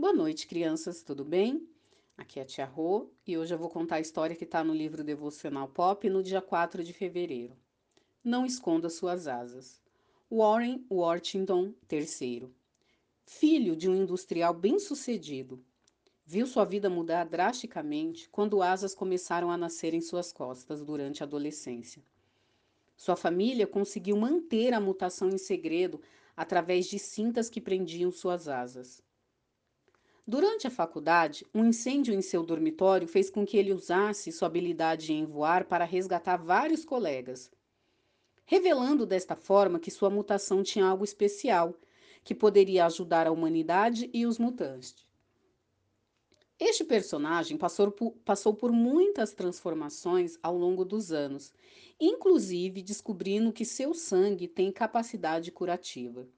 Boa noite, crianças, tudo bem? Aqui é a Tia Rô e hoje eu vou contar a história que está no livro Devocional Pop no dia 4 de fevereiro. Não esconda suas asas. Warren Worthington III. Filho de um industrial bem-sucedido, viu sua vida mudar drasticamente quando asas começaram a nascer em suas costas durante a adolescência. Sua família conseguiu manter a mutação em segredo através de cintas que prendiam suas asas. Durante a faculdade, um incêndio em seu dormitório fez com que ele usasse sua habilidade em voar para resgatar vários colegas, revelando desta forma que sua mutação tinha algo especial, que poderia ajudar a humanidade e os mutantes. Este personagem passou por, passou por muitas transformações ao longo dos anos, inclusive descobrindo que seu sangue tem capacidade curativa.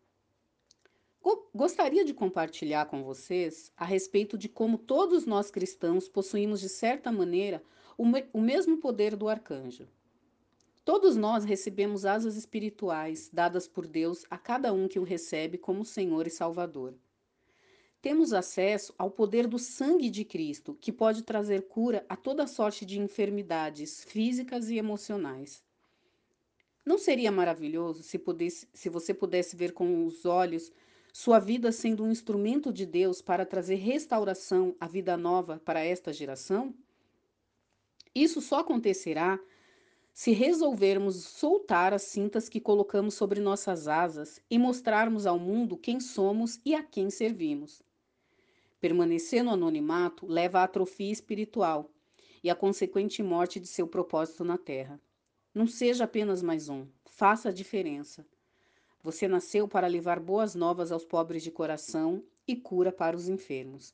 Gostaria de compartilhar com vocês a respeito de como todos nós cristãos possuímos, de certa maneira, o, me o mesmo poder do arcanjo. Todos nós recebemos asas espirituais dadas por Deus a cada um que o recebe como Senhor e Salvador. Temos acesso ao poder do sangue de Cristo, que pode trazer cura a toda sorte de enfermidades físicas e emocionais. Não seria maravilhoso se, pudesse, se você pudesse ver com os olhos sua vida sendo um instrumento de Deus para trazer restauração à vida nova para esta geração? Isso só acontecerá se resolvermos soltar as cintas que colocamos sobre nossas asas e mostrarmos ao mundo quem somos e a quem servimos. Permanecer no anonimato leva à atrofia espiritual e à consequente morte de seu propósito na Terra. Não seja apenas mais um, faça a diferença. Você nasceu para levar boas novas aos pobres de coração e cura para os enfermos.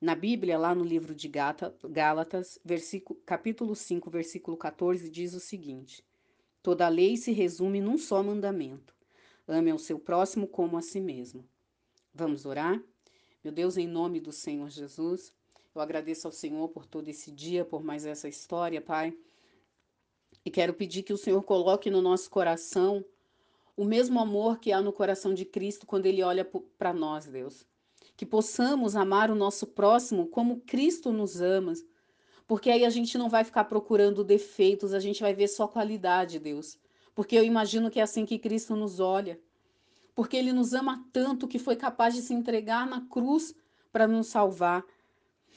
Na Bíblia, lá no livro de Gálatas, versículo, capítulo 5, versículo 14, diz o seguinte: Toda a lei se resume num só mandamento: ame ao seu próximo como a si mesmo. Vamos orar? Meu Deus, em nome do Senhor Jesus, eu agradeço ao Senhor por todo esse dia, por mais essa história, Pai. E quero pedir que o Senhor coloque no nosso coração o mesmo amor que há no coração de Cristo quando ele olha para nós, Deus. Que possamos amar o nosso próximo como Cristo nos ama, porque aí a gente não vai ficar procurando defeitos, a gente vai ver só qualidade, Deus. Porque eu imagino que é assim que Cristo nos olha. Porque ele nos ama tanto que foi capaz de se entregar na cruz para nos salvar.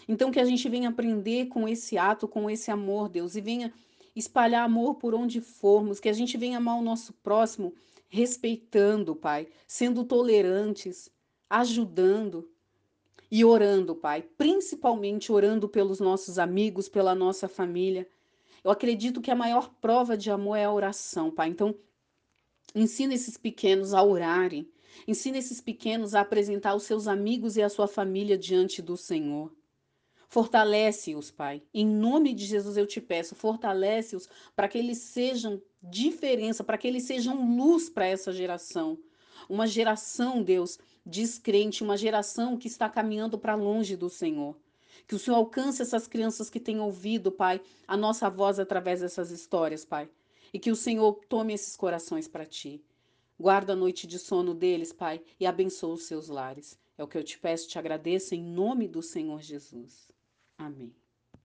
Então que a gente venha aprender com esse ato, com esse amor, Deus, e venha espalhar amor por onde formos, que a gente venha amar o nosso próximo respeitando, Pai, sendo tolerantes, ajudando e orando, Pai, principalmente orando pelos nossos amigos, pela nossa família. Eu acredito que a maior prova de amor é a oração, Pai. Então, ensina esses pequenos a orarem. Ensina esses pequenos a apresentar os seus amigos e a sua família diante do Senhor. Fortalece-os, Pai. Em nome de Jesus eu te peço, fortalece-os para que eles sejam diferença, para que eles sejam luz para essa geração. Uma geração, Deus, descrente, uma geração que está caminhando para longe do Senhor. Que o Senhor alcance essas crianças que têm ouvido, Pai, a nossa voz através dessas histórias, Pai. E que o Senhor tome esses corações para ti. Guarda a noite de sono deles, Pai, e abençoa os seus lares. É o que eu te peço, te agradeço em nome do Senhor Jesus. Amém.